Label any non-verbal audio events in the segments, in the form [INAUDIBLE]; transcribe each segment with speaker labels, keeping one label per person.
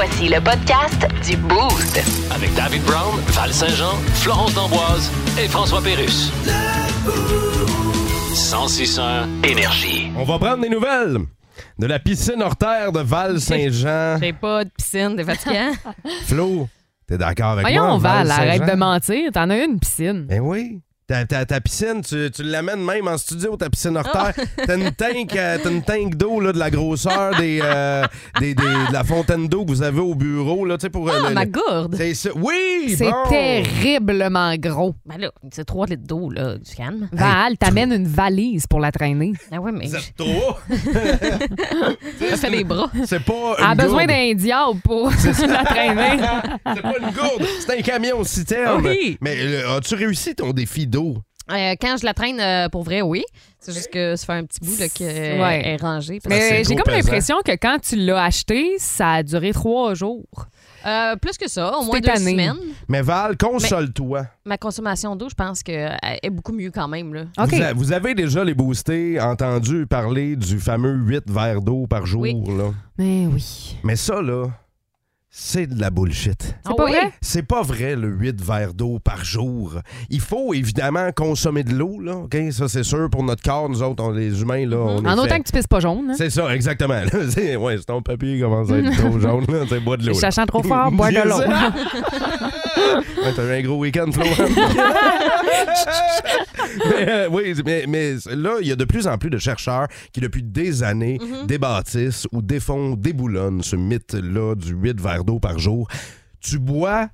Speaker 1: Voici le podcast du Boost.
Speaker 2: Avec David Brown, Val Saint-Jean, Florence D'Amboise et François Pérus. 1061 Énergie.
Speaker 3: On va prendre des nouvelles de la piscine hors terre de Val-Saint-Jean.
Speaker 4: J'ai pas de piscine, c'est fatigant. [LAUGHS]
Speaker 3: Flo, t'es d'accord avec
Speaker 5: Voyons,
Speaker 3: moi?
Speaker 5: Val,
Speaker 3: Val-Saint-Jean?
Speaker 5: arrête de mentir. T'en as une piscine.
Speaker 3: Ben oui. Ta, ta- ta piscine, tu, tu l'amènes même en studio, ta piscine hors terre. T'as une tank, euh, t'as une tank d'eau là, de la grosseur des, euh, des- des- de la fontaine d'eau que vous avez au bureau. Là, tu sais, pour, euh,
Speaker 4: Ah,
Speaker 3: le-
Speaker 4: ma
Speaker 3: le-
Speaker 4: gourde.
Speaker 3: C'est ça. Oui!
Speaker 5: C'est
Speaker 3: bon.
Speaker 5: terriblement gros.
Speaker 4: Ben là, c'est 3 litres d'eau, là, du calme.
Speaker 5: Val, t'amènes une valise pour la traîner.
Speaker 4: Ah ouais, mais
Speaker 3: êtes trop. [LAUGHS] [LAUGHS]
Speaker 4: ça fait des bras.
Speaker 3: C'est pas.
Speaker 5: Elle a besoin d'un diable pour [LAUGHS] la traîner.
Speaker 3: C'est pas une gourde, c'est un camion citerne.
Speaker 4: Oui.
Speaker 3: Mais euh, as-tu réussi ton défi d'eau?
Speaker 4: Euh, quand je la traîne, euh, pour vrai, oui. C'est juste que ça fait un petit bout là, qu'elle
Speaker 5: Ouais.
Speaker 4: est rangée. parce
Speaker 5: Mais j'ai
Speaker 3: trop
Speaker 5: comme
Speaker 3: pesant.
Speaker 5: l'impression que quand tu l'as acheté, ça a duré trois jours.
Speaker 4: Euh, plus que ça, au moins deux
Speaker 5: tanné.
Speaker 4: semaines.
Speaker 3: Mais Val, console-toi.
Speaker 4: Ma consommation d'eau, je pense qu'elle est beaucoup mieux quand même. Là.
Speaker 5: OK.
Speaker 3: Vous, a- vous avez déjà les boostés entendu parler du fameux 8 verres d'eau par jour.
Speaker 4: Oui.
Speaker 3: Là.
Speaker 5: Mais oui.
Speaker 3: Mais ça, là, c'est de la bullshit.
Speaker 5: C'est
Speaker 4: Ah
Speaker 5: pas
Speaker 4: oui?
Speaker 5: vrai?
Speaker 3: C'est pas vrai, le 8 verres d'eau par jour. Il faut évidemment consommer de l'eau, là, OK? Ça, c'est sûr, pour notre corps, nous autres, on, les humains, là, on est
Speaker 5: Mhm. En autant
Speaker 3: fait-
Speaker 5: que tu pisses pas jaune. hein.
Speaker 3: C'est ça, exactement. là. [LAUGHS] C'est ouais, c'est ton papier qui commence à être trop [LAUGHS] jaune, là. C'est bois de l'eau. là.
Speaker 5: Sachant trop fort, boire de l'eau. [LAUGHS]
Speaker 3: Ouais, T'as eu un gros week-end, Flo. mais, euh, oui, mais, mais là, il y a de plus en plus de chercheurs qui, depuis des années, débâtissent ou défont, déboulonnent ce mythe-là du 8 verres d'eau par jour. Tu bois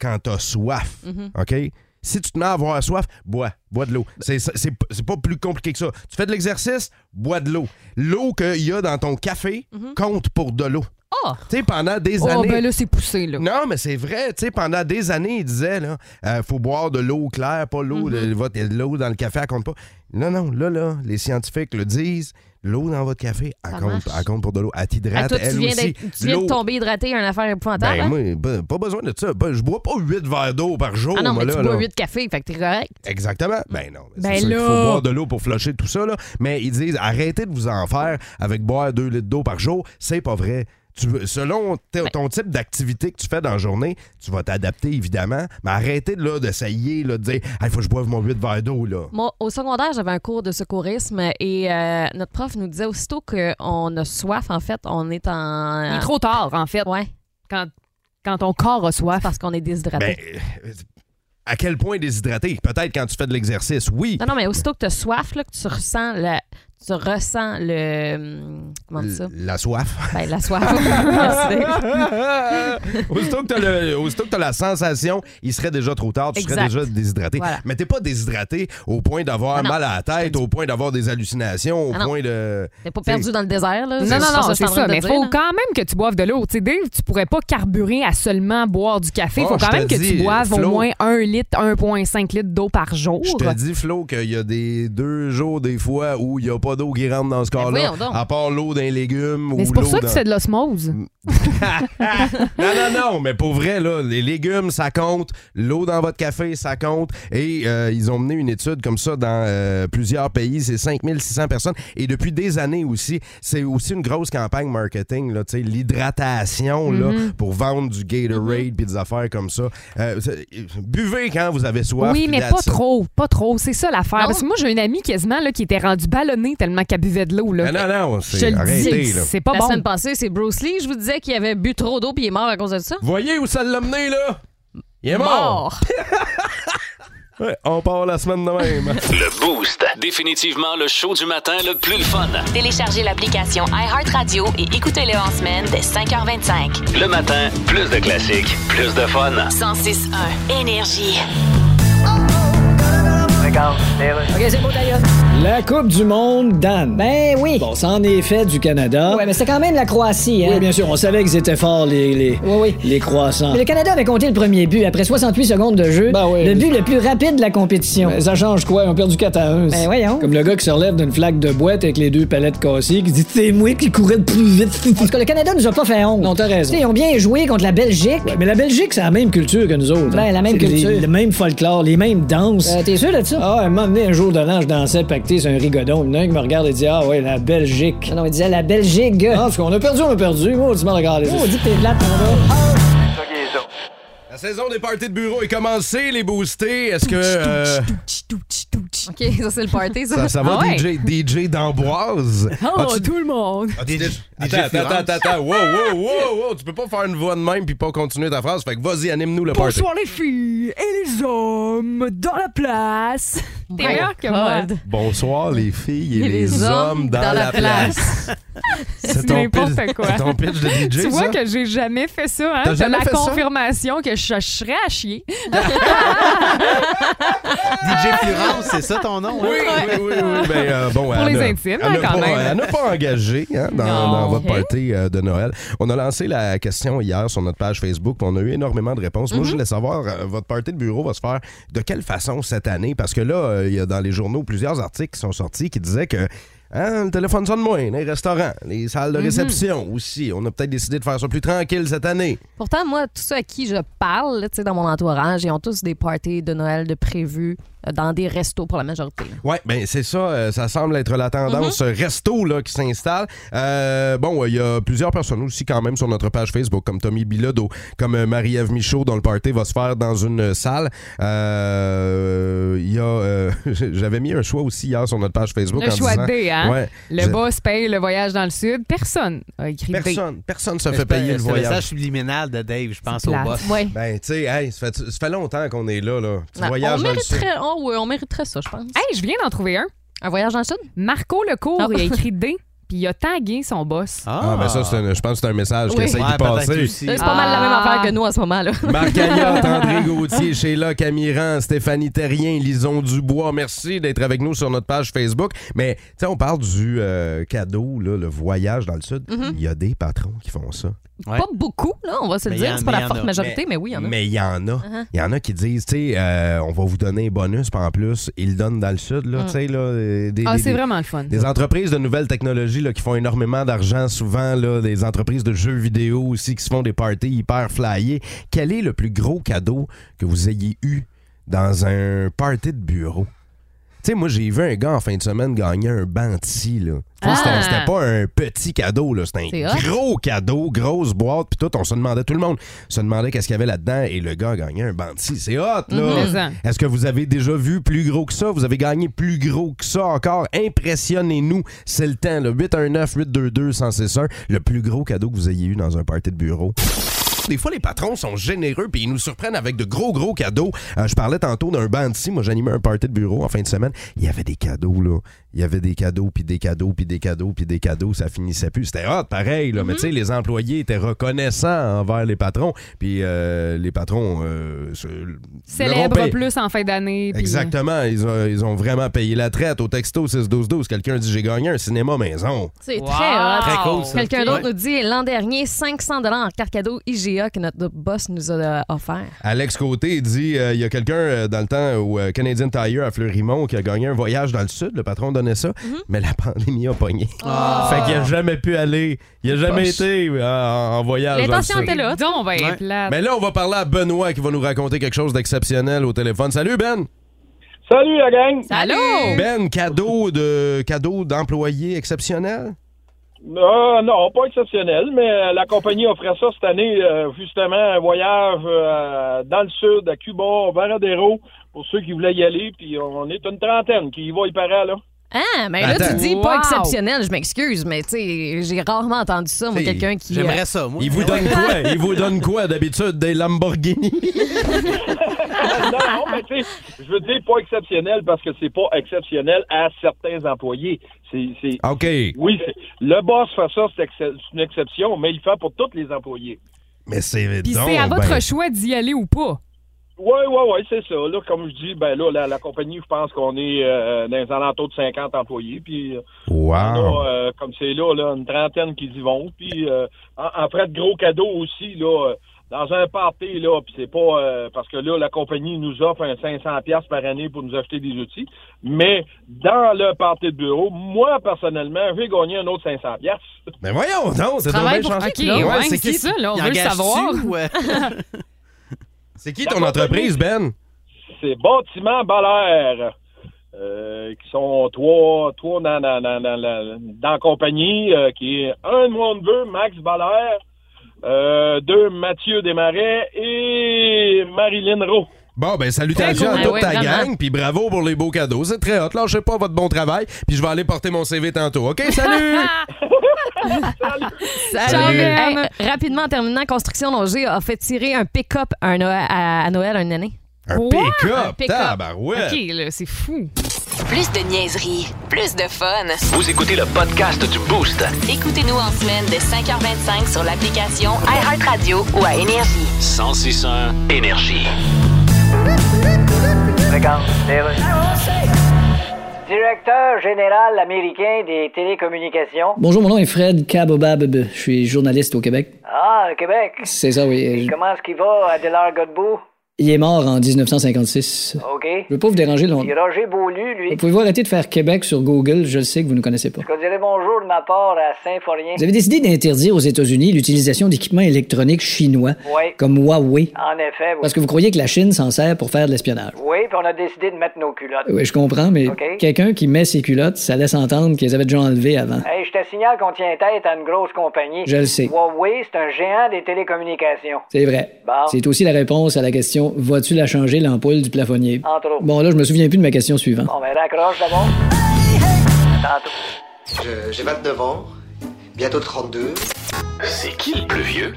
Speaker 3: quand t'as soif, OK? Si tu te mets à avoir soif, bois. Bois de l'eau. C'est c'est- pas plus compliqué que ça. Tu fais de l'exercice, bois de l'eau. L'eau qu'il y a dans ton café compte pour de l'eau.
Speaker 4: Ah!
Speaker 3: Tu sais, pendant des
Speaker 5: Oh,
Speaker 3: années...
Speaker 5: ben là, c'est poussé, là.
Speaker 3: Non, mais c'est vrai. Tu sais, pendant des années, il disait, là, euh, faut boire de l'eau claire, pas l'eau, de- votre- l'eau dans le café, elle compte pas. Non, non, là, là, les scientifiques le disent. L'eau dans votre café, elle compte, elle compte pour de l'eau. Elle
Speaker 4: Ah,
Speaker 3: t'hydrate,
Speaker 4: tu
Speaker 3: elle
Speaker 4: viens,
Speaker 3: aussi.
Speaker 4: tu viens de tomber hydraté, une affaire épouvantable.
Speaker 3: Ben,
Speaker 4: hein?
Speaker 3: moi, ben, pas besoin de ça. Ben, je bois pas 8 verres d'eau par jour,
Speaker 4: ah non,
Speaker 3: moi,
Speaker 4: mais
Speaker 3: là,
Speaker 4: tu bois
Speaker 3: là.
Speaker 4: 8 cafés, fait que t'es correct.
Speaker 3: Exactement. Ben non. mais
Speaker 5: Ben là.
Speaker 3: faut boire de l'eau pour flusher tout ça, là. Mais ils disent, arrêtez de vous en faire avec boire 2 litres d'eau par jour. C'est pas vrai. Tu selon t- ton type d'activité que tu fais dans la journée, tu vas t'adapter évidemment, mais arrêtez de, là, d'essayer là, de dire il faut que je boive mon 8 verres d'eau. Là.
Speaker 4: Moi, au secondaire, j'avais un cours de secourisme et euh, notre prof nous disait aussitôt qu'on a soif, en fait, on est en.
Speaker 5: Il est trop tard, en fait,
Speaker 4: Ouais,
Speaker 5: quand, quand ton corps a soif.
Speaker 4: parce qu'on est déshydraté.
Speaker 3: Ben, à quel point déshydraté? Peut-être quand tu fais de l'exercice, oui.
Speaker 4: Non, non, mais aussitôt que tu as soif, là, que tu ressens le. Tu ressens le. hum, Comment ça?
Speaker 3: La soif.
Speaker 4: Ben, la soif. [LAUGHS]
Speaker 3: aussitôt que t'as le- aussitôt que t'as la sensation, il serait déjà trop tard, tu serais déjà déshydraté.
Speaker 4: Voilà.
Speaker 3: Mais t'es pas déshydraté au point d'avoir
Speaker 4: Ah
Speaker 3: mal à la tête, au point d'avoir des hallucinations, au
Speaker 4: Ah
Speaker 3: point de.
Speaker 4: T'es pas perdu dans le désert, là?
Speaker 5: Non, non, non,
Speaker 4: je
Speaker 5: c'est ça. Mais il faut quand même que tu boives de l'eau. Tu sais, Dave, tu pourrais pas carburer à seulement boire du café. Il
Speaker 3: Oh,
Speaker 5: faut quand même que tu boives
Speaker 3: Flo.
Speaker 5: au moins 1 litre, 1,5 litres d'eau par jour.
Speaker 3: Je te dis, Flo, qu'il y a des deux jours, des fois, où il n'y a pas d'eau qui rentre dans ce
Speaker 4: Ben donc.
Speaker 3: à part l'eau d'un légume
Speaker 5: Mais
Speaker 3: ou
Speaker 5: c'est pour
Speaker 3: l'eau
Speaker 5: ça que
Speaker 3: dans-
Speaker 5: fais de l'osmose. [LAUGHS]
Speaker 3: Non, non, non, mais pour vrai, là, les légumes, ça compte. L'eau dans votre café, ça compte. Et euh, ils ont mené une étude comme ça dans euh, plusieurs pays. C'est 5600 personnes. Et depuis des années aussi, c'est aussi une grosse campagne marketing, là, tu sais, l'hydratation, là,
Speaker 5: Mhm.
Speaker 3: pour vendre du Gatorade puis des affaires comme ça. Euh, c'est- buvez quand vous avez soif.
Speaker 5: oui, mais pas trop. Pas trop. C'est ça l'affaire.
Speaker 4: Non.
Speaker 5: Parce que moi, j'ai une amie quasiment là, qui était rendue ballonnée tellement qu'elle buvait de l'eau. là.
Speaker 3: Ah, non, non,
Speaker 5: Je
Speaker 3: c'est
Speaker 5: le
Speaker 3: arrêtez,
Speaker 5: dis,
Speaker 3: là.
Speaker 5: c'est pas
Speaker 4: La
Speaker 5: bon.
Speaker 4: semaine passée, c'est Bruce Lee. Je vous disais qu'il avait bu trop d'eau puis il est mort à cause de ça.
Speaker 3: Voyez où ça l'a mené, là? Il est mort! [LAUGHS] Ouais, on part la semaine de même. [LAUGHS]
Speaker 2: Le Boost. Définitivement le show du matin le plus le fun.
Speaker 1: Téléchargez l'application iHeartRadio et écoutez-le en semaine dès 5h25.
Speaker 2: Le matin, plus de classiques, plus de fun.
Speaker 1: 106.1 Énergie.
Speaker 6: La Coupe du Monde, Dan.
Speaker 7: Ben oui.
Speaker 6: Bon, ça en est fait du Canada.
Speaker 7: Ouais, mais c'est quand même la Croatie, hein?
Speaker 6: Oui, bien sûr, on savait qu'ils étaient forts, les, les,
Speaker 7: Oui, oui.
Speaker 6: les croissants.
Speaker 7: Mais le Canada avait compté le premier but après 68 secondes de jeu.
Speaker 6: Ben oui.
Speaker 7: Le but le plus rapide de la compétition.
Speaker 6: Ben, ça change quoi? Ils ont perdu 4 à 1.
Speaker 7: Ben voyons.
Speaker 6: Comme le gars qui se relève d'une flaque de boîte avec les deux palettes cassées, qui dit C'est moi qui courais le plus vite.
Speaker 7: Tout cas, le Canada nous a pas fait honte.
Speaker 6: non, t'as raison.
Speaker 7: Ils ont bien joué contre la Belgique.
Speaker 6: Ouais, mais la Belgique, c'est la même culture que nous autres.
Speaker 7: Ben, la même
Speaker 6: C'est les-
Speaker 7: culture.
Speaker 6: le même folklore, les mêmes danses.
Speaker 7: Euh, T'es sûr de ça?
Speaker 6: Ah, un moment donné, un jour de l'an, je dansais pacté sur un rigodon. Il y en a un qui me regarde et dit Ah ouais, la Belgique.
Speaker 7: Non, il disait la Belgique.
Speaker 6: Ah, parce qu'on a perdu, on a perdu. Moi, tu m'as regardé.
Speaker 7: Oh, dis que t'es mon gars.
Speaker 3: La saison des parties de bureau est commencée, les boostés. Est-ce que euh,
Speaker 4: OK, [LAUGHS] ça, c'est le party, ça.
Speaker 3: ça, ça va,
Speaker 5: Ah ouais?
Speaker 3: DJ, DJ d'Amboise? [LAUGHS]
Speaker 5: Oh,
Speaker 3: As-tu-
Speaker 5: tout le monde.
Speaker 3: as-tu
Speaker 8: DJ
Speaker 3: Attends, attends, attends, attends. Wow, wow, wow, wow. Tu peux pas faire une voix de même puis pas continuer ta phrase. Fait que vas-y, anime-nous le party.
Speaker 5: Bonsoir les filles et les hommes dans la place. T'es meilleur que moi.
Speaker 3: Bonsoir, les filles et, les, hommes dans, la place.
Speaker 5: C'est n'importe
Speaker 3: pitch-
Speaker 5: quoi.
Speaker 3: c'est ton pitch de DJ,
Speaker 5: Tu vois
Speaker 3: ça?
Speaker 5: que j'ai jamais fait ça, hein?
Speaker 3: T'as
Speaker 5: T'as
Speaker 3: jamais
Speaker 5: la
Speaker 3: fait ça?
Speaker 5: confirmation que je, je serais à chier. [LAUGHS]
Speaker 8: DJ Florence, c'est ça [LAUGHS] ton nom? hein?
Speaker 3: Oui, oui, oui, oui. Ben, euh, bon,
Speaker 5: Pour
Speaker 3: elle
Speaker 5: les
Speaker 3: a-
Speaker 5: intimes,
Speaker 3: elle
Speaker 5: hein,
Speaker 3: n'a
Speaker 5: quand
Speaker 3: pas,
Speaker 5: même.
Speaker 3: Elle n'a pas engagé hein, dans,
Speaker 5: Non.
Speaker 3: dans votre
Speaker 4: Ok.
Speaker 3: party euh, de Noël. On a lancé la question hier sur notre page Facebook. puis On a eu énormément de réponses. Moi, je voulais savoir, euh, votre party de bureau va se faire de quelle façon cette année? Parce que là, euh, il y a dans les journaux plusieurs articles qui sont sortis qui disaient que hein, le téléphone sonne moins, les restaurants, les salles de
Speaker 5: Mm-hmm.
Speaker 3: réception aussi. On a peut-être décidé de faire ça plus tranquille cette année.
Speaker 4: Pourtant, moi, tous ceux à qui je parle, là, tu sais, dans mon entourage, ils ont tous des parties de Noël de prévus dans des restos pour la majorité.
Speaker 3: Oui, ben c'est ça. euh, ça semble être la tendance
Speaker 5: Mm-hmm.
Speaker 3: euh, resto là, qui s'installe. Euh, bon, il y a plusieurs personnes aussi quand même sur notre page Facebook, comme Tommy Bilodeau, comme euh, Marie-Ève Michaud, dont le party va se faire dans une salle. Euh, Il y a... euh, [LAUGHS] J'avais mis un choix aussi hier sur notre page Facebook.
Speaker 5: Le
Speaker 3: en
Speaker 5: choix
Speaker 3: disant-
Speaker 5: D, hein?
Speaker 3: Ouais,
Speaker 5: Le boss paye le voyage dans le sud. Personne a écrit D.
Speaker 3: Personne, personne se
Speaker 8: C'est
Speaker 3: fait payer le
Speaker 8: c'est
Speaker 3: voyage.
Speaker 8: message subliminal de Dave, je pense, au boss.
Speaker 4: Ouais.
Speaker 3: Ben, tu sais, hey, ça, fait, ça fait longtemps qu'on est là. là. Tu voyages
Speaker 4: on,
Speaker 3: dans le sud.
Speaker 4: Ouais, on mériterait ça, je pense.
Speaker 5: Hey, je viens d'en trouver un.
Speaker 4: Un voyage dans le sud?
Speaker 5: Marco Lecourt,
Speaker 4: Ah.
Speaker 5: il a écrit D, puis il a tagué son boss.
Speaker 3: Ah, ben ça, c'est un- je pense que c'est un message qui
Speaker 4: Oui.
Speaker 3: essaye
Speaker 8: Ouais,
Speaker 3: de
Speaker 8: peut-être
Speaker 3: passer.
Speaker 8: aussi.
Speaker 4: C'est pas mal la même
Speaker 5: Ah.
Speaker 4: affaire que nous en ce moment. là. [LAUGHS]
Speaker 3: Marc Agnotte, [LAUGHS] André Gauthier, Sheila Camiran, Stéphanie Terrien, Lison Dubois, merci d'être avec nous sur notre page Facebook. Mais, tu sais, on parle du euh, cadeau, là, le voyage dans le Sud.
Speaker 4: Mm-hmm.
Speaker 3: Il y a des patrons qui font ça.
Speaker 8: Ouais.
Speaker 4: Pas beaucoup, là, on va se le
Speaker 8: Mais y
Speaker 4: dire.
Speaker 8: en-
Speaker 4: C'est pas
Speaker 8: mais
Speaker 4: la
Speaker 8: en
Speaker 4: forte
Speaker 8: a.
Speaker 4: majorité, mais, oui, il y en a.
Speaker 3: Mais il y en a.
Speaker 4: Uh-huh.
Speaker 3: Il y en a qui disent, tu sais, euh, on va vous donner un bonus, puis en plus, ils le donnent dans le Sud, là,
Speaker 4: Mm.
Speaker 3: tu sais, là. euh, Des,
Speaker 5: Ah,
Speaker 3: des-
Speaker 5: c'est
Speaker 3: des-
Speaker 5: vraiment le fun.
Speaker 3: Des entreprises de nouvelles technologies qui font énormément d'argent souvent, là, des entreprises de jeux vidéo aussi qui se font des parties hyper flyées. Quel est le plus gros cadeau que vous ayez eu dans un party de bureau? Tu sais, moi, j'ai vu un gars en fin de semaine gagner un Banti, là. C'était
Speaker 5: Ah!
Speaker 3: c'était pas un petit cadeau, là. C'était un gros cadeau, grosse boîte, puis tout. On se demandait, tout le monde se demandait qu'est-ce qu'il y avait là-dedans, et le gars a gagné un Banti. C'est hot, là!
Speaker 5: Ça.
Speaker 3: Est-ce que vous avez déjà vu plus gros que ça? Vous avez gagné plus gros que ça encore? Impressionnez-nous. C'est le temps. Le 819-822-1061. Le plus gros cadeau que vous ayez eu dans un party de bureau. Des fois, les patrons sont généreux puis ils nous surprennent avec de gros, gros cadeaux. Euh, je parlais tantôt d'un bandit. Moi, j'animais un party de bureau en fin de semaine. Il y avait des cadeaux, là. Il y avait des cadeaux, puis des cadeaux, puis des cadeaux, puis des cadeaux. Ça finissait plus. C'était hot, pareil, là. Mais tu sais, les employés étaient reconnaissants envers les patrons. Puis euh, les patrons... euh, se- leur ont
Speaker 5: Célèbre
Speaker 3: payé-
Speaker 5: plus en fin d'année. puis-
Speaker 3: Exactement. Ils ont, ils ont vraiment payé la traite. Au texto 6-12-12, quelqu'un dit J'ai gagné un cinéma maison.
Speaker 4: C'est
Speaker 5: Wow!
Speaker 4: très hot.
Speaker 8: Très cool, ça.
Speaker 4: Quelqu'un d'autre
Speaker 8: Ouais.
Speaker 4: nous dit l'an dernier, 500 en carte cadeau IGA que notre boss nous a euh, offert.
Speaker 3: Alex Côté dit euh, Il y a quelqu'un euh, dans le temps au euh, Canadian Tire à Fleurimont qui a gagné un voyage dans le sud. Le patron donnait ça, mais la pandémie a pogné. Fait qu'il a jamais pu aller. Il a jamais
Speaker 4: Poche.
Speaker 3: été euh, en, en voyage. dans le
Speaker 4: L'intention
Speaker 3: sud.
Speaker 4: était là.
Speaker 5: Donc, ben,
Speaker 8: Ouais.
Speaker 5: plate.
Speaker 3: Mais là, on va parler à Benoît qui va nous raconter quelque chose d'exceptionnel au téléphone. Salut Ben!
Speaker 9: Salut la gang!
Speaker 5: Allô?
Speaker 3: Ben, cadeau de cadeau d'employé exceptionnel?
Speaker 9: Euh, non, pas exceptionnel, mais la compagnie offrait ça cette année, euh, justement, un voyage euh, dans le sud, à Cuba, au Varadero, pour ceux qui voulaient y aller, puis on est une trentaine qui y va, il paraît, là.
Speaker 4: Ah, mais là,
Speaker 3: Attends.
Speaker 4: tu dis
Speaker 5: Wow.
Speaker 4: pas exceptionnel, je m'excuse, mais tu sais, j'ai rarement entendu ça, moi,
Speaker 3: T'sais,
Speaker 4: quelqu'un qui. euh,
Speaker 8: J'aimerais ça, moi.
Speaker 3: Il vous donne quoi? Il vous donne quoi d'habitude? Des Lamborghini? [LAUGHS]
Speaker 9: non, non, mais tu sais, je veux dire pas exceptionnel parce que c'est pas exceptionnel à certains employés. C'est, c'est,
Speaker 3: OK.
Speaker 9: oui, le boss fait ça, c'est, ex- une exception, mais il le fait pour tous les employés.
Speaker 3: Mais c'est
Speaker 5: Puis c'est à votre
Speaker 3: ben-
Speaker 5: choix d'y aller ou pas.
Speaker 9: Oui, oui, oui, c'est ça. Là, comme je dis, ben là, la, la compagnie, je pense qu'on est euh, dans les alentours de 50 employés. Puis euh,
Speaker 3: Wow.
Speaker 9: euh, comme c'est là, là, une trentaine qui y vont. Puis euh, en, en frais de gros cadeaux aussi, là, euh, dans un party, là, puis c'est pas euh, parce que là, la compagnie nous offre un 500 pièces par année pour nous acheter des outils. Mais dans le party de bureau, moi, personnellement, j'ai gagné un autre 500 pièces.
Speaker 3: Mais voyons donc, c'est
Speaker 4: Travaille pour
Speaker 3: chanceux.
Speaker 5: OK,
Speaker 4: là,
Speaker 5: ouais,
Speaker 3: Ouais,
Speaker 5: c'est
Speaker 3: qui-
Speaker 5: ça, là, on veut le savoir.
Speaker 8: euh, [LAUGHS]
Speaker 3: C'est qui ton entreprise, Ben?
Speaker 9: C'est Bâtiment Balaire. euh, qui sont trois, trois dans, dans, dans, dans, la- dans la compagnie, euh, qui est un de mon neveu, Max Balaire, euh, deux, Mathieu Desmarais et Marilyn Rowe.
Speaker 3: Bon, ben salutations à toute
Speaker 4: Ah ouais,
Speaker 3: ta
Speaker 4: vraiment.
Speaker 3: gang, puis bravo pour les beaux cadeaux. C'est très hot. Lâchez pas votre bon travail, puis je vais aller porter mon CV tantôt. OK, [LAUGHS] salut!
Speaker 4: Salut.
Speaker 5: Ben.
Speaker 4: Hey, rapidement, en terminant, Construction Loger a fait tirer un pick-up à, Noël- à, à Noël une année.
Speaker 3: Un pick-up!
Speaker 4: Un pick-up.
Speaker 3: Tabarouette!
Speaker 5: OK, là, c'est fou.
Speaker 1: Plus de niaiserie, plus de fun.
Speaker 2: Vous écoutez le podcast du Boost.
Speaker 1: Écoutez-nous en semaine de 5h25 sur l'application iHeartRadio ou à Énergie.
Speaker 2: 1061 Énergie.
Speaker 7: Directeur général américain des télécommunications.
Speaker 6: Bonjour, mon nom est Fred Kabobab. Je suis journaliste au Québec.
Speaker 7: Ah, le Québec.
Speaker 6: C'est ça, oui. Je-
Speaker 7: Comment est-ce qu'il va, Adélard Godbout?
Speaker 6: Il est mort en 1956.
Speaker 7: OK.
Speaker 6: Je veux pas vous déranger longtemps.
Speaker 7: Roger Beaulieu, lui.
Speaker 6: Pouvez-vous arrêter de faire Québec sur Google? Je le sais que vous ne connaissez pas.
Speaker 7: Je dirais bonjour de ma part à Saint-Forien.
Speaker 6: Vous avez décidé d'interdire aux États-Unis l'utilisation d'équipements électroniques chinois
Speaker 7: Oui.
Speaker 6: comme Huawei
Speaker 7: En effet, oui.
Speaker 6: parce que vous croyez que la Chine s'en sert pour faire de l'espionnage.
Speaker 7: Oui, puis on a décidé de mettre nos culottes.
Speaker 6: Oui, je comprends, mais quelqu'un qui met ses culottes, ça laisse entendre qu'ils avaient déjà enlevées avant.
Speaker 7: Hey, je te signale qu'on tient tête à une grosse compagnie.
Speaker 6: Je le sais.
Speaker 7: Huawei, c'est un géant des télécommunications.
Speaker 6: C'est vrai.
Speaker 7: Bon.
Speaker 6: C'est aussi la réponse à la question Vas-tu la changer l'ampoule du plafonnier? Bon, là, je me souviens plus de ma question suivante.
Speaker 7: Bon, ben raccroche d'abord. Tantôt.
Speaker 10: Je- J'ai 29 ans, bientôt 32.
Speaker 2: C'est qui le plus vieux?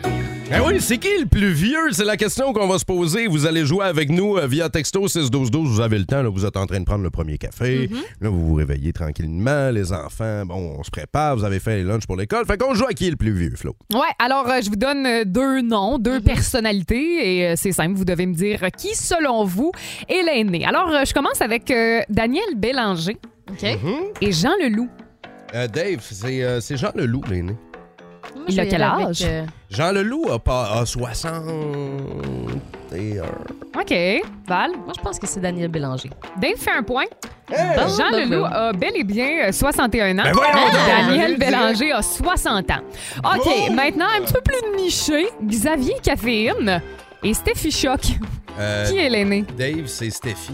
Speaker 3: Ben oui, c'est qui le plus vieux? C'est la question qu'on va se poser. Vous allez jouer avec nous euh, via texto 61212. Vous avez le temps, là, vous êtes en train de prendre le premier café. Là, vous vous réveillez tranquillement. Les enfants, bon, on se prépare. Vous avez fait les lunchs pour l'école. Fait qu'on joue à qui est le plus vieux, Flo?
Speaker 5: Ouais, alors euh, je vous donne euh, deux noms, deux personnalités et euh, c'est simple, vous devez me dire qui, selon vous, est l'aîné. Alors, euh, je commence avec Daniel Bélanger
Speaker 4: OK?
Speaker 5: et Jean Leloup.
Speaker 3: Dave, c'est c'est Jean Leloup, l'aîné.
Speaker 4: Moi,
Speaker 5: Il
Speaker 4: je
Speaker 5: a
Speaker 4: vais y
Speaker 5: quel
Speaker 4: aller
Speaker 5: âge?
Speaker 4: euh,
Speaker 3: Jean Leloup a, pas, a 61.
Speaker 5: OK, Val?
Speaker 4: moi, je pense que c'est Daniel Bélanger.
Speaker 5: Dave fait un point. Jean
Speaker 4: bon,
Speaker 5: Leloup
Speaker 4: bon.
Speaker 5: a bel et bien euh, 61 ans.
Speaker 3: Ben voyons donc!
Speaker 5: Daniel Bélanger a 60 ans. OK,
Speaker 3: Oh!
Speaker 5: maintenant, un petit peu plus niché, Xavier Caféine et Steffi Choc.
Speaker 3: Euh,
Speaker 5: Qui est l'aîné?
Speaker 3: Dave, c'est Steffi.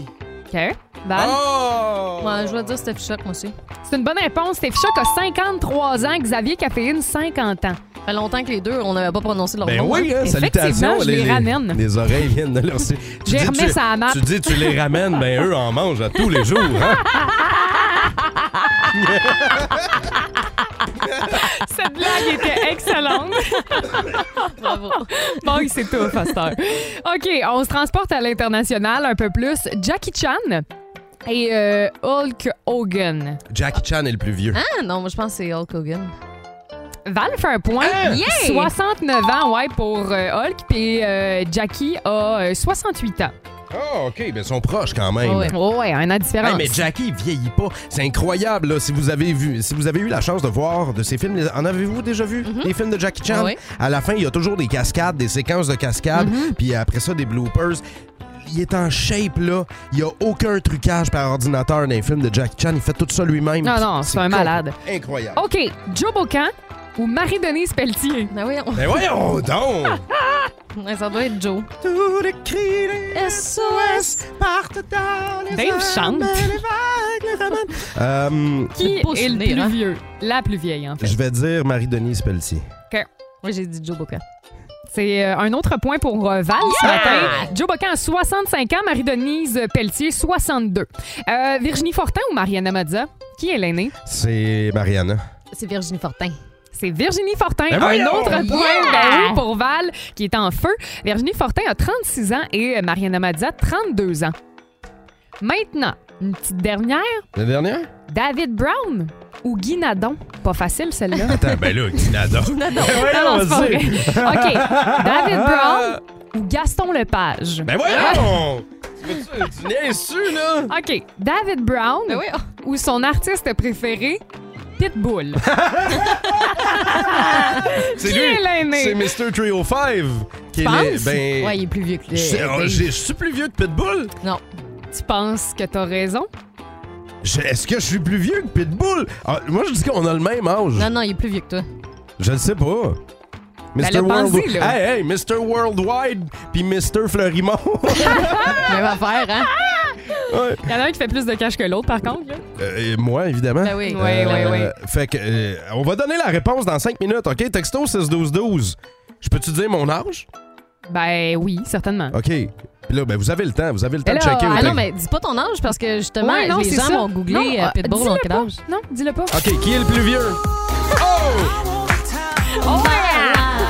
Speaker 5: OK, Val.
Speaker 3: Oh!
Speaker 4: Ouais, je vais dire Steph Shock, moi aussi.
Speaker 5: C'est une bonne réponse. Steffi Choc a 53 ans, Xavier Caféine, 50 ans.
Speaker 4: Ça fait longtemps que les deux, on n'avait pas prononcé leur
Speaker 3: Ben
Speaker 4: nom.
Speaker 3: oui, hein,
Speaker 5: Effectivement,
Speaker 3: salutations.
Speaker 5: je les ramène.
Speaker 3: Les oreilles viennent de leur... [LAUGHS]
Speaker 5: J'ai remis
Speaker 3: tu-
Speaker 5: ça à la map.
Speaker 3: Tu dis, tu les ramènes, ben eux en mangent à tous les jours. Hein? [LAUGHS] [LAUGHS]
Speaker 5: Cette blague était excellente.
Speaker 4: Bravo.
Speaker 5: Bon, il tout, Faster. OK, on se transporte à l'international un peu plus. Jackie Chan et euh, Hulk Hogan.
Speaker 3: Jackie Chan est le plus vieux.
Speaker 4: Ah non, moi, je pense que c'est Hulk Hogan.
Speaker 5: Val fait un point.
Speaker 4: Yeah!
Speaker 5: 69 ans, ouais, pour euh, Hulk. Puis euh, Jackie a euh, 68 ans.
Speaker 3: Ah, OK, ben ils sont proches quand même.
Speaker 4: Ouais.
Speaker 5: Oh, ouais, un an de différence.
Speaker 3: Hey, mais Jackie, il vieillit pas. C'est incroyable, là. Si vous avez vu, si vous avez eu la chance de voir de ces films, les- en avez-vous déjà vu? Les films de Jackie Chan?
Speaker 4: Ah oui.
Speaker 3: À la fin, il y a toujours des cascades, des séquences de cascades, puis après ça, des bloopers. Il est en shape, là. Il n'y a aucun trucage par ordinateur dans les films de Jackie Chan. Il fait tout ça lui-même.
Speaker 5: Non, non, c'est un malade.
Speaker 3: Incroyable.
Speaker 5: OK, Joe Bocan ou Marie-Denise Pelletier?
Speaker 4: Ben oui, on...
Speaker 3: Mais voyons donc! [LAUGHS]
Speaker 4: Ouais, ça doit être Joe.
Speaker 3: Tous les cris des
Speaker 4: SOS.
Speaker 3: partent dans les
Speaker 5: Dave chante. [LAUGHS]
Speaker 3: Euh,
Speaker 5: Qui est le plus
Speaker 4: hein?
Speaker 5: vieux? La plus vieille, en fait.
Speaker 3: je vais dire Marie-Denise Pelletier.
Speaker 4: Moi, j'ai dit Joe Boca.
Speaker 5: C'est euh, un autre point pour euh, Val ce matin. Joe Bocan a 65 ans, Marie-Denise Pelletier 62. Euh, Virginie Fortin ou Mariana Mazza? Qui est l'aînée?
Speaker 3: C'est Mariana.
Speaker 4: C'est Virginie Fortin.
Speaker 5: C'est Virginie Fortin.
Speaker 3: Ben
Speaker 5: un autre point
Speaker 4: Yeah!
Speaker 5: ben pour Val qui est en feu. Virginie Fortin a 36 ans et Mariana Mazza 32 ans. Maintenant, une petite dernière.
Speaker 3: La dernière?
Speaker 5: David Brown ou Guy Nadon? Pas facile celle-là. [LAUGHS]
Speaker 3: Attends, ben là,
Speaker 5: non, non, c'est pas vrai. OK. David Brown ou Gaston Lepage?
Speaker 3: Ben voyons! tu veux-tu- tu niaises-tu, là?
Speaker 5: OK. David Brown
Speaker 4: Ben oui.
Speaker 5: ou son artiste préféré, Pitbull. [LAUGHS]
Speaker 3: C'est lui? C'est Mr. 305. Qui est ben,
Speaker 4: Ouais, il est plus vieux que Dave.
Speaker 3: oh, Je suis plus vieux que Pitbull?
Speaker 4: Non.
Speaker 5: Tu penses que t'as raison?
Speaker 3: Je- Est-ce que je suis plus vieux que Pitbull? Ah, moi, je dis qu'on a le même âge.
Speaker 4: Non, non, il est plus vieux que toi.
Speaker 3: Je le sais pas.
Speaker 5: Ben,
Speaker 3: Mr.
Speaker 5: le pensez, là.
Speaker 3: Hey, hey, Mr. Worldwide puis Mr. Fleurimont. [LAUGHS]
Speaker 4: Même affaire, hein? [LAUGHS]
Speaker 3: Ouais.
Speaker 5: Il y en a un qui fait plus de cash que l'autre, par contre. là.
Speaker 3: Euh, et moi, évidemment.
Speaker 4: Ben oui.
Speaker 5: Oui, oui, oui.
Speaker 3: Fait que, euh, on va donner la réponse dans 5 minutes, OK? Texto 61212. Je peux-tu dire mon âge?
Speaker 5: Ben oui, certainement.
Speaker 3: OK. Puis là, ben, vous avez le temps. Vous avez le temps de checker. au
Speaker 4: Ah non,
Speaker 3: texte.
Speaker 4: mais dis pas ton âge parce que justement,
Speaker 5: Ouais, non,
Speaker 4: les
Speaker 5: c'est
Speaker 4: gens
Speaker 5: ça.
Speaker 4: vont googler
Speaker 5: Non,
Speaker 4: euh, Pitbull
Speaker 5: dis-le
Speaker 4: dans quel
Speaker 5: pas.
Speaker 4: âge.
Speaker 5: Non, dis-le pas.
Speaker 3: OK, qui est le plus vieux? Oh!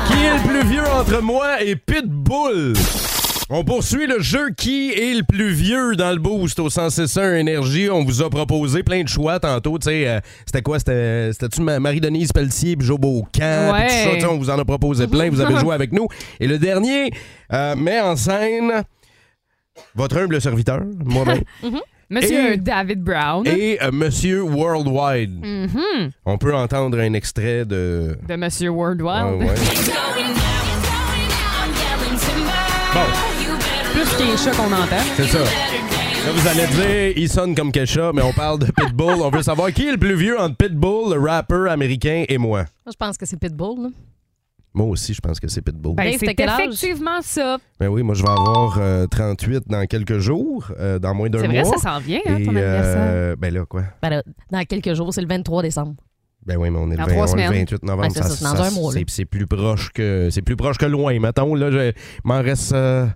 Speaker 3: Qui est le plus vieux entre moi et Pitbull? On poursuit le jeu Qui est le plus vieux dans le boost au 161 Énergie. On vous a proposé plein de choix tantôt. Euh, c'était quoi? C'était- C'était-tu Ma- Marie-Denise Pelletier puis Joe Beaucamp? tout ça, Tu sais, on vous en a proposé plein. Vous avez [LAUGHS] joué avec nous. Et le dernier euh, met en scène votre humble serviteur, moi-même, [LAUGHS]
Speaker 5: Monsieur
Speaker 3: Et-
Speaker 5: David Brown.
Speaker 3: et euh, Monsieur Worldwide.
Speaker 5: Mhm.
Speaker 3: On peut entendre un extrait de...
Speaker 5: De Monsieur Worldwide.
Speaker 3: Ouais, ouais. Bon,
Speaker 5: Plus Keisha qu'on entend.
Speaker 3: c'est ça. Là, vous allez dire, il sonne comme Kesha, mais on parle de Pitbull. On veut savoir qui est le plus vieux entre Pitbull, le rappeur américain, et moi.
Speaker 4: Moi, je pense que c'est Pitbull. là.
Speaker 3: Moi aussi, je pense que c'est Pitbull.
Speaker 5: Ben, c'est effectivement ça?
Speaker 3: Ben oui, moi, je vais avoir euh, 38 dans quelques jours, euh, dans moins d'un
Speaker 5: C'est
Speaker 3: mois.
Speaker 5: vrai, ça s'en vient, hein,
Speaker 3: Et,
Speaker 5: ton anniversaire.
Speaker 3: euh, ben là, quoi?
Speaker 4: Ben là, dans quelques jours, c'est le 23 décembre.
Speaker 3: Ben oui, mais on est le, 20
Speaker 5: trois
Speaker 3: on est le
Speaker 5: semaines.
Speaker 3: 28 novembre.
Speaker 4: Ben, c'est ça,
Speaker 3: plus proche que c'est plus proche que loin. Mettons, là, je- m'en reste, euh,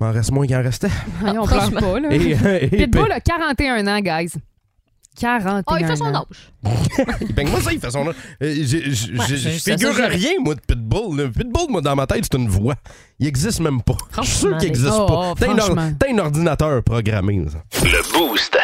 Speaker 3: m'en reste moins qu'il en restait. [LAUGHS]
Speaker 5: Voyons, on pas, là.
Speaker 3: Et, euh, et-
Speaker 5: Pitbull a 41 ans, guys. 41
Speaker 4: Oh, il fait son âge. [LAUGHS]
Speaker 3: Ben, moi, ça, il fait son nom. Euh, Je figure rien, moi, de Pitbull. Le Pitbull, moi, dans ma tête, c'est une voix. Il existe même pas. Je suis sûr qu'il existe
Speaker 5: oh,
Speaker 3: pas.
Speaker 5: oh,
Speaker 3: T'as un, t'as ordinateur programmé. ça.
Speaker 2: Le Boost.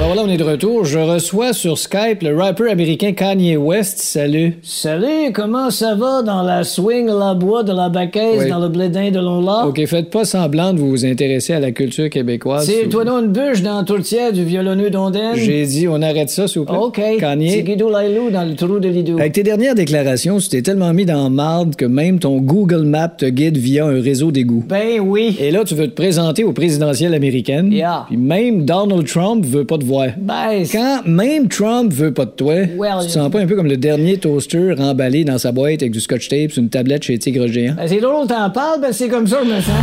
Speaker 6: Alors voilà, on est de retour. Je reçois sur Skype le rappeur américain Kanye West. Salut. Salut, comment ça va dans la swing, la bois de la
Speaker 11: Oui.
Speaker 6: dans le blédin de Lola? OK, faites pas semblant de vous vous intéresser à la culture québécoise.
Speaker 11: C'est
Speaker 6: toi non une bûche dans la tourtière du violonneux d'Ondaine? J'ai dit, on arrête ça, s'il vous plaît. OK. Kanye. C'est Guido Lailou dans le trou de Lido. Avec tes dernières déclarations, tu t'es tellement mis dans marde que même ton Google Map te guide via un réseau d'égouts. Ben oui. Et là, tu veux te présenter aux présidentielles américaines.
Speaker 11: Yeah.
Speaker 6: Puis même Donald Trump veut pas te voir.
Speaker 11: Ben,
Speaker 6: Quand même Trump veut pas de toi,
Speaker 11: Well,
Speaker 6: tu te sens pas un peu comme le dernier toaster emballé dans sa boîte avec du scotch tape sur une tablette chez Tigre Géant?
Speaker 11: Ben, c'est drôle, t'en parles, ben c'est comme ça, je me sens.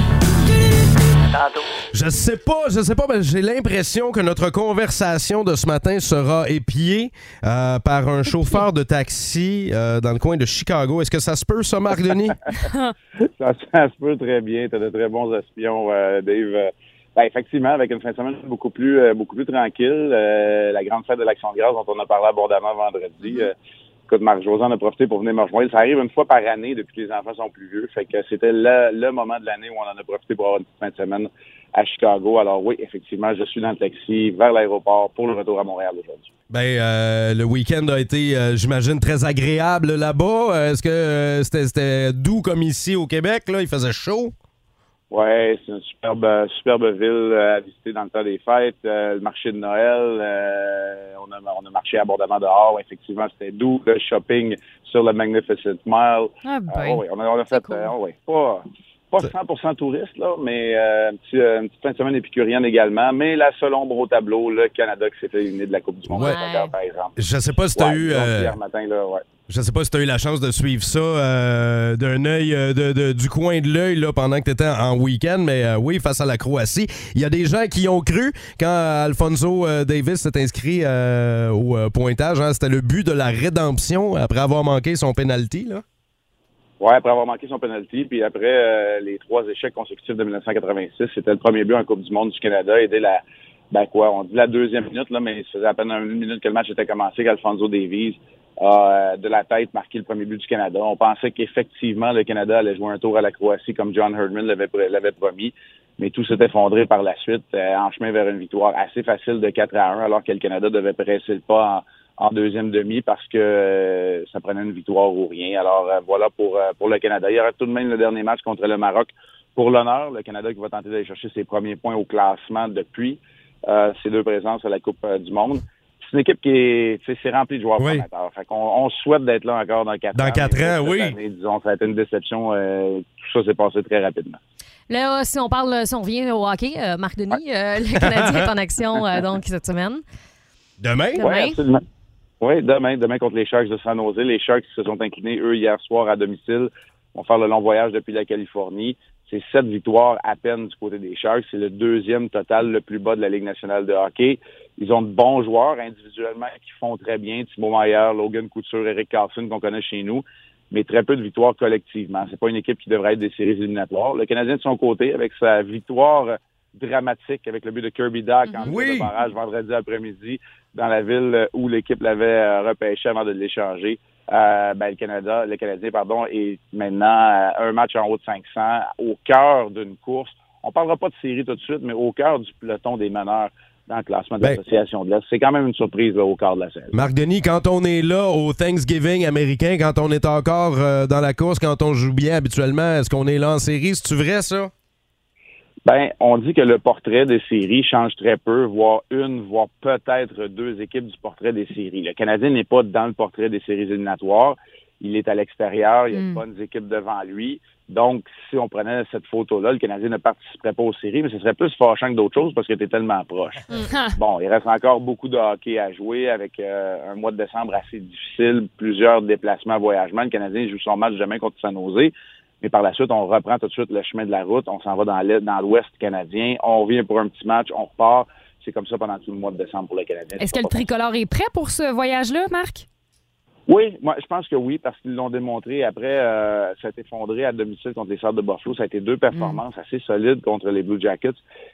Speaker 3: Je sais pas, je sais pas, mais j'ai l'impression que notre conversation de ce matin sera épiée euh, par un [LAUGHS] chauffeur de taxi euh, dans le coin de Chicago. Est-ce que ça se peut, ça, Marc Denis? [LAUGHS] [LAUGHS]
Speaker 12: ça, ça se peut très bien. Tu as de très bons espions, euh, Dave. Ben, effectivement, avec une fin de semaine beaucoup plus euh, beaucoup plus tranquille. euh, la grande fête de l'Action de grâce dont on a parlé abondamment vendredi. euh, écoute, Marc-José en a profité pour venir me rejoindre. Ça arrive une fois par année depuis que les enfants sont plus vieux. Fait que c'était le, le moment de l'année où on en a profité pour avoir une petite fin de semaine à Chicago. Alors oui, effectivement, je suis dans le taxi vers l'aéroport pour le retour à Montréal aujourd'hui.
Speaker 3: Ben, euh, le week-end a été, euh, j'imagine, très agréable là-bas. Euh, Est-ce que c'était c'était doux comme ici au Québec? Là? Il faisait chaud?
Speaker 12: Ouais, c'est une superbe, superbe ville euh, à visiter dans le temps des fêtes. Euh, le marché de Noël, euh, on, a, on a marché abondamment dehors. Effectivement, c'était doux. Le shopping sur le Magnificent Mile.
Speaker 5: Ah
Speaker 12: Euh,
Speaker 5: ben.
Speaker 12: ouais, on a, on a fait, euh, ouais, pas, pas 100% touriste, là, mais euh, un petit, euh, une petite fin de semaine épicurienne également. Mais la seule ombre au tableau, le Canada qui s'est éliminé de la Coupe du Monde,
Speaker 3: Ouais.
Speaker 12: par exemple.
Speaker 3: Je sais pas si t'as
Speaker 12: Ouais,
Speaker 3: eu... euh,
Speaker 12: Hier matin, là, ouais.
Speaker 3: Je sais pas si tu as eu la chance de suivre ça euh, d'un œil euh, de, de- du coin de l'œil pendant que tu étais en week-end, mais euh, oui, face à la Croatie. Il y a des gens qui ont cru quand Alfonso Davis s'est inscrit au pointage. hein. C'était le but de la rédemption après avoir manqué son penalty. Là.
Speaker 12: Ouais, après avoir manqué son penalty, puis après euh, les trois échecs consécutifs de 1986, c'était le premier but en Coupe du Monde du Canada. Et dès la, ben quoi, on dit la deuxième minute, là, mais ça faisait à peine une minute que le match était commencé qu'Alfonso Davies a, euh, de la tête, marqué le premier but du Canada. On pensait qu'effectivement, le Canada allait jouer un tour à la Croatie comme John Herdman l'avait, l'avait promis. Mais tout s'est effondré par la suite euh, en chemin vers une victoire assez facile de 4 à 1, alors que le Canada devait presser le pas en, en deuxième demi parce que euh, ça prenait une victoire ou rien. Alors euh, voilà pour, euh, pour le Canada. Il y aura tout de même le dernier match contre le Maroc pour l'honneur. Le Canada qui va tenter d'aller chercher ses premiers points au classement depuis euh, ses deux présences à la Coupe euh, du Monde. c'est une équipe qui est, c'est rempli de joueurs formateurs. Fait qu'on on souhaite d'être là encore dans quatre
Speaker 3: Dans
Speaker 12: ans.
Speaker 3: quatre
Speaker 12: Mais
Speaker 3: ans, oui.
Speaker 12: année, disons, ça a été une déception. euh, tout ça s'est passé très rapidement.
Speaker 4: Là, si on parle, si on revient au hockey, euh, Marc Denis, euh, le Canadien est en [LAUGHS] action euh, donc cette semaine.
Speaker 3: Demain?
Speaker 4: Demain.
Speaker 12: Oui, absolument. Oui, demain, demain contre les Sharks de San Jose. Les Sharks qui se sont inclinés, eux, hier soir à domicile, vont faire le long voyage depuis la Californie. C'est sept victoires à peine du côté des Sharks. C'est le deuxième total le plus bas de la Ligue nationale de hockey. Ils ont de bons joueurs individuellement qui font très bien. Thibaut Maillard, Logan Couture, Eric Carlson qu'on connaît chez nous, mais très peu de victoires collectivement. C'est pas une équipe qui devrait être des séries éliminatoires. Le Canadien de son côté, avec sa victoire dramatique avec le but de Kirby Dock en
Speaker 3: Oui.
Speaker 12: de barrage vendredi après-midi dans la ville où l'équipe l'avait euh, repêché avant de l'échanger. Euh, ben, le Canada, le Canadien, pardon, est maintenant à un match en haut de 500 au cœur d'une course. On parlera pas de série tout de suite, mais au cœur du peloton des meneurs dans le classement de
Speaker 3: Ben-
Speaker 12: l'association de l'Est. C'est quand même une surprise là, au quart de la saison.
Speaker 3: Marc Denis, quand on est là au Thanksgiving américain, quand on est encore euh, dans la course, quand on joue bien habituellement, est-ce qu'on est là en série? C'est-tu vrai, ça?
Speaker 12: Ben, on dit que le portrait des séries change très peu, voire une, voire peut-être deux équipes du portrait des séries. Le Canadien n'est pas dans le portrait des séries éliminatoires. Il est à l'extérieur, il y a de bonnes équipes devant lui. Donc, si on prenait cette photo-là, le Canadien ne participerait pas aux séries, mais ce serait plus fâchant que d'autres choses parce que es tellement proche. [LAUGHS] Bon, il reste encore beaucoup de hockey à jouer avec euh, un mois de décembre assez difficile, plusieurs déplacements, voyagements. Le Canadien joue son match demain contre San Jose. Mais par la suite, on reprend tout de suite le chemin de la route. On s'en va dans l'ouest canadien. On revient pour un petit match. On repart. C'est comme ça pendant tout le mois de décembre pour le Canadien.
Speaker 5: Est-ce que le tricolore est prêt pour ce voyage-là, Marc?
Speaker 12: oui, moi je pense que oui, parce qu'ils l'ont démontré. Après, euh, ça a été effondré à domicile contre les Sables de Buffalo. Ça a été deux performances assez solides contre les Blue Jackets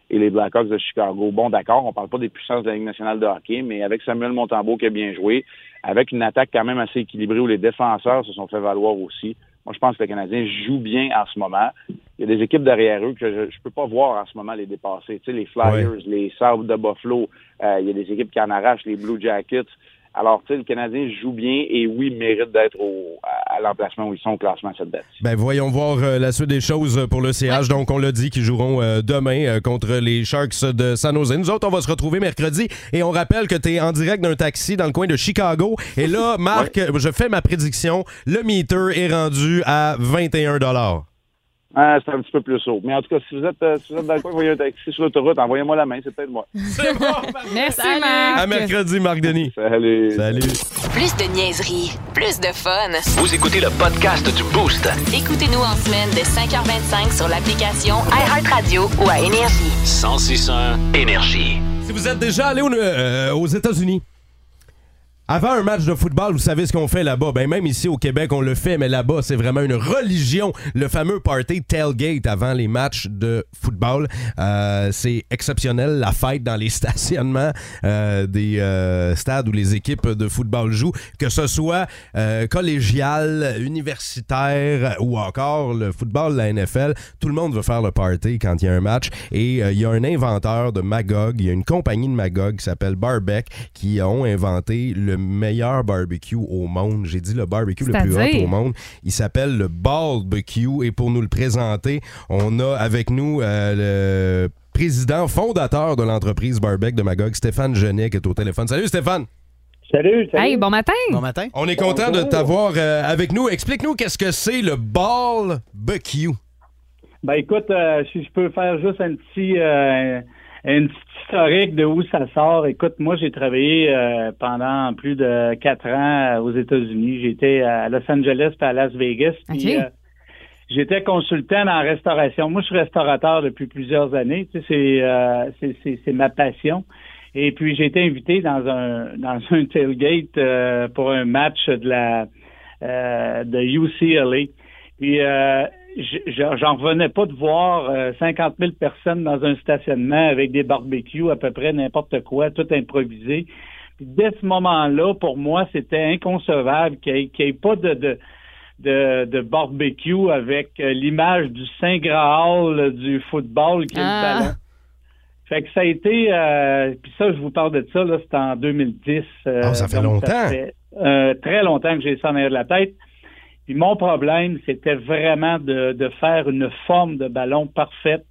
Speaker 12: et les Blackhawks de Chicago. Bon, d'accord, on parle pas des puissances de la Ligue nationale de hockey, mais avec Samuel Montembeau qui a bien joué, avec une attaque quand même assez équilibrée où les défenseurs se sont fait valoir aussi. Moi, je pense que le Canadien joue bien en ce moment. Il y a des équipes derrière eux que je, je peux pas voir en ce moment les dépasser. Tu sais, les Flyers, les Sabres de Buffalo, euh, il y a des équipes qui en arrachent, les Blue Jackets. Alors, tu sais, le Canadien joue bien et oui, mérite d'être au- à, à l'emplacement où ils sont au classement à cette date.
Speaker 3: Ben voyons voir euh, la suite des choses pour le CH. Donc, on l'a dit qu'ils joueront euh, demain euh, contre les Sharks de San Jose. Nous autres, on va se retrouver mercredi et on rappelle que tu es en direct d'un taxi dans le coin de Chicago. Et là, [LAUGHS] Marc, je fais ma prédiction. Le meter est rendu à 21
Speaker 12: Ah, c'est un petit peu plus haut. Mais en tout cas, si vous êtes, euh, si vous êtes dans le coin, vous voyez un taxi sur l'autoroute, envoyez-moi la main, c'est peut-être moi. [LAUGHS] [LAUGHS]
Speaker 5: Merci,
Speaker 4: Salut.
Speaker 5: Marc.
Speaker 3: À mercredi, Marc Denis.
Speaker 12: Salut.
Speaker 3: Salut.
Speaker 1: Plus de niaiserie, plus de fun.
Speaker 2: Vous écoutez le podcast du Boost.
Speaker 1: Écoutez-nous en semaine de 5h25 sur l'application iHeartRadio ou à Énergie.
Speaker 2: 1061 Énergie.
Speaker 3: Si vous êtes déjà allé au- euh, aux États-Unis, avant un match de football, vous savez ce qu'on fait là-bas. Ben même ici au Québec, on le fait, mais là-bas, c'est vraiment une religion. Le fameux party tailgate avant les matchs de football, Euh, c'est exceptionnel. La fête dans les [LAUGHS] stationnements euh, des euh, stades où les équipes de football jouent, que ce soit euh, collégial, universitaire ou encore le football la NFL, tout le monde veut faire le party quand il y a un match. Et il y a un inventeur de Magog, il y a une compagnie de Magog qui s'appelle Barbec qui ont inventé le meilleur barbecue au monde. J'ai dit le barbecue le plus hot au monde. Il s'appelle le Barbecue et pour nous le présenter, on a avec nous euh, le président fondateur de l'entreprise Barbec de Magog, Stéphane Genet, qui est au téléphone. Salut Stéphane!
Speaker 13: Salut, salut.
Speaker 5: Hey, bon matin.
Speaker 8: Bon matin.
Speaker 3: On est content de t'avoir euh, avec nous. Explique-nous qu'est-ce que c'est le barbecue.
Speaker 13: Ben écoute, euh, si je peux faire juste un petit euh, une petite historique de où ça sort. Écoute, moi j'ai travaillé euh, pendant plus de quatre ans aux États-Unis. J'étais à Los Angeles puis à Las Vegas. Puis, euh, J'étais consultant en restauration. Moi, je suis restaurateur depuis plusieurs années. Tu sais, c'est, euh, c'est, c'est, c'est ma passion. Et puis, j'ai été invité dans un dans [LAUGHS] un tailgate euh, pour un match de la euh, de UCLA. Puis, euh, j'en revenais pas de voir euh, 50 000 personnes dans un stationnement avec des barbecues, à peu près n'importe quoi, tout improvisé. Puis, dès ce moment-là, pour moi, c'était inconcevable qu'il n'y ait, pas de, de de, de barbecue avec euh, l'image du Saint Graal euh, du football qui est
Speaker 5: Ah.
Speaker 13: le ballon. Fait que ça a été, euh, puis ça, je vous parle de ça, là, c'était en 2010. euh,
Speaker 3: Ah, ça fait longtemps.
Speaker 13: fait, euh, très longtemps que j'ai ça en arrière de la tête. Puis mon problème, c'était vraiment de, de faire une forme de ballon parfaite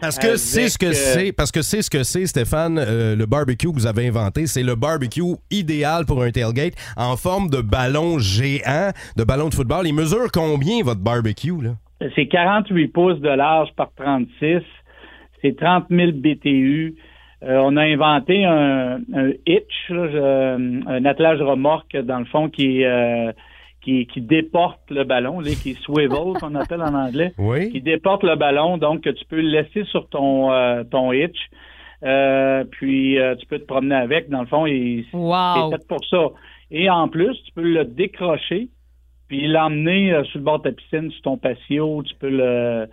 Speaker 3: Parce que c'est ce que
Speaker 13: euh,
Speaker 3: c'est, parce que c'est ce que c'est, Stéphane, euh, le barbecue que vous avez inventé, c'est le barbecue idéal pour un tailgate en forme de ballon géant, de ballon de football. Il mesure combien votre barbecue là?
Speaker 13: C'est 48 pouces de large par 36. C'est 30 000 BTU. Euh, on a inventé un, un hitch, là, un attelage remorque, dans le fond, qui, euh, qui, qui déporte le ballon, là, qui swivel, [LAUGHS] qu'on appelle en anglais.
Speaker 3: Oui.
Speaker 13: Qui déporte le ballon, donc que tu peux le laisser sur ton, euh, ton hitch. Euh, puis euh, tu peux te promener avec, dans le fond, et c'est
Speaker 5: Wow.
Speaker 13: fait pour ça. Et en plus, tu peux le décrocher, puis l'emmener sur le bord de ta piscine, sur ton patio, tu peux le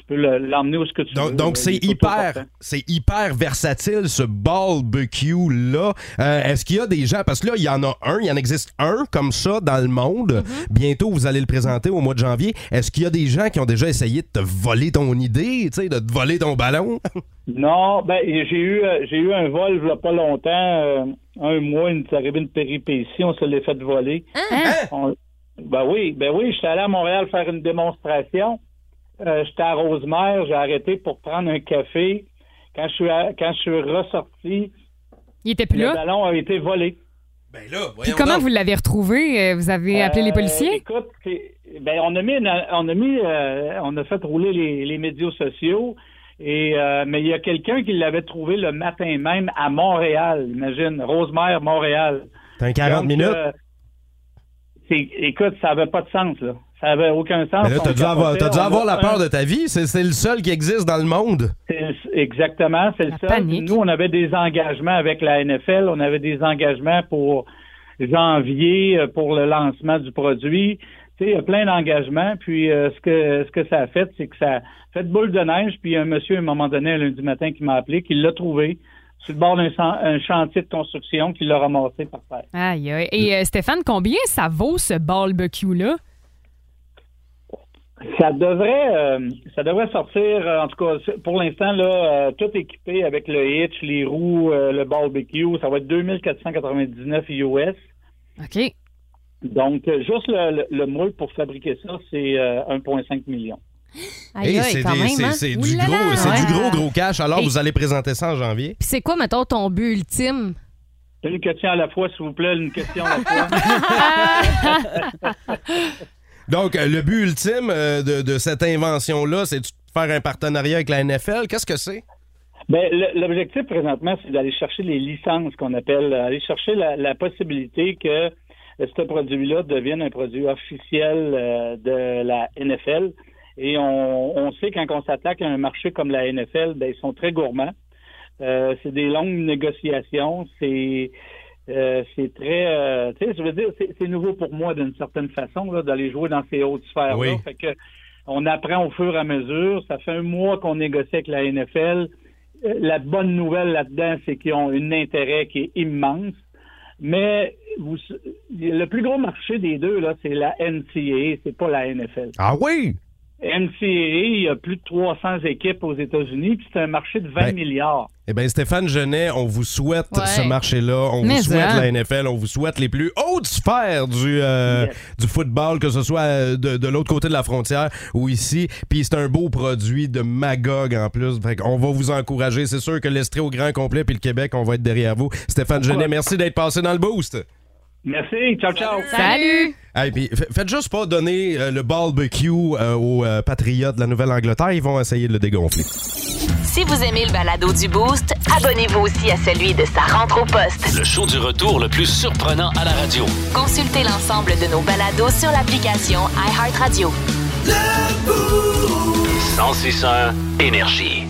Speaker 13: tu peux le- l'emmener où ce que tu veux.
Speaker 3: Donc, donc
Speaker 13: là.
Speaker 3: c'est
Speaker 13: Il est
Speaker 3: hyper, c'est hyper versatile ce barbecue là. Est-ce qu'il y a des gens parce que là il y en a un, il y en existe un comme ça dans le monde. Bientôt vous allez le présenter au mois de janvier. Est-ce qu'il y a des gens qui ont déjà essayé de te voler ton idée, tu sais, de te voler ton ballon? [LAUGHS]
Speaker 13: Non, ben j'ai eu euh, j'ai eu un vol il y a pas longtemps, euh, un mois, une, c'est arrivé une péripétie, on se l'est fait voler. On- ben oui, ben oui, j'étais allé à Montréal faire une démonstration. Euh, j'étais à Rosemère, j'ai arrêté pour prendre un café. Quand je suis à- quand je suis ressorti,
Speaker 5: Il était plus
Speaker 13: le
Speaker 5: là?
Speaker 13: ballon a été volé.
Speaker 3: Ben là,
Speaker 5: Puis comment vous l'avez retrouvé? Euh, Vous avez appelé les
Speaker 13: Euh,
Speaker 5: policiers?
Speaker 13: écoute, ben, on a mis, une- on a mis, euh, on a fait rouler les, les médias sociaux. Et euh, mais il y a quelqu'un qui l'avait trouvé le matin même à Montréal. Imagine, Rosemère, Montréal.
Speaker 3: T'as un 40
Speaker 13: Donc,
Speaker 3: minutes?
Speaker 13: euh, c'est- écoute, ça avait pas de sens là. Ça avait aucun sens.
Speaker 3: Là, t'as dû avoir, dû avoir la
Speaker 13: un-
Speaker 3: peur de ta vie. C'est c'est le seul qui existe dans le monde.
Speaker 13: C'est- Exactement, c'est le seul.
Speaker 5: panique.
Speaker 13: Nous, on avait des engagements avec la NFL, on avait des engagements pour janvier euh, pour le lancement du produit. Tu sais, il y a plein d'engagements. Puis euh, ce que ce que ça a fait, c'est que ça a fait boule de neige. Puis il y a un monsieur à un moment donné, un lundi matin, qui m'a appelé, qui l'a trouvé sur le bord d'un chan- un chantier de construction, qui l'a ramassé par terre.
Speaker 5: Aïe, aïe. Et euh, Stéphane, combien ça vaut ce barbecue-là?
Speaker 13: Ça devrait, euh, ça devrait sortir, euh, en tout cas, pour l'instant, là, euh, tout équipé avec le hitch, les roues, euh, le barbecue, ça va être 2499 US.
Speaker 5: OK.
Speaker 13: Donc, euh, juste le, le, le moule pour fabriquer ça, c'est euh, 1,5 million.
Speaker 3: Hey, c'est des-
Speaker 4: hein?
Speaker 3: c'est du gros, du gros gros cash. Alors
Speaker 4: Et-
Speaker 3: vous allez présenter ça en janvier.
Speaker 4: Puis c'est quoi, mettons, ton but ultime?
Speaker 13: Une question à la fois, s'il vous plaît, une question à la fois. [LAUGHS]
Speaker 3: Donc, euh, le but ultime euh, de, cette invention-là, c'est de faire un partenariat avec la NFL. Qu'est-ce que c'est?
Speaker 13: Ben, l'objectif présentement, c'est d'aller chercher les licences qu'on appelle, euh, aller chercher la, la possibilité que ce produit-là devienne un produit officiel de la NFL. Et on, sait quand on s'attaque à un marché comme la NFL, ben, ils sont très gourmands. C'est des longues négociations. C'est euh, c'est très, euh, tu sais, je veux dire, c'est nouveau pour moi d'une certaine façon là, d'aller jouer dans ces hautes sphères-là.
Speaker 3: Oui.
Speaker 13: Fait que on apprend au fur et à mesure. Ça fait un mois qu'on négocie avec la NFL. Euh, La bonne nouvelle là-dedans, c'est qu'ils ont un intérêt qui est immense. Mais vous, le plus gros marché des deux, là, c'est la NCAA, c'est pas la NFL.
Speaker 3: Ah oui?
Speaker 13: NCAA, il y a plus de 300 équipes aux États-Unis, puis c'est un marché de 20
Speaker 3: Ben,
Speaker 13: milliards.
Speaker 3: Eh bien, Stéphane Genet, on vous souhaite
Speaker 13: Ouais.
Speaker 3: ce marché-là. On
Speaker 13: Mais
Speaker 3: vous souhaite
Speaker 13: hein?
Speaker 3: la NFL. On vous souhaite les plus hautes sphères du, euh, du football, que ce soit euh, de, de l'autre côté de la frontière ou ici. Puis c'est un beau produit de Magog en plus. Fait on va vous encourager. C'est sûr que l'Estrie au grand complet puis le Québec, on va être derrière vous. Stéphane Genet, merci d'être passé dans le boost.
Speaker 13: Merci, ciao, ciao.
Speaker 5: Salut!
Speaker 3: Hey, puis fa- faites juste pas donner euh, le barbecue euh, aux euh, patriotes de la Nouvelle-Angleterre. Ils vont essayer de le dégonfler.
Speaker 1: Si vous aimez le balado du Boost, abonnez-vous aussi à celui de sa rentre au poste.
Speaker 2: Le show du retour le plus surprenant à la radio.
Speaker 1: Consultez l'ensemble de nos balados sur l'application iHeartRadio.
Speaker 2: 1061 Énergie.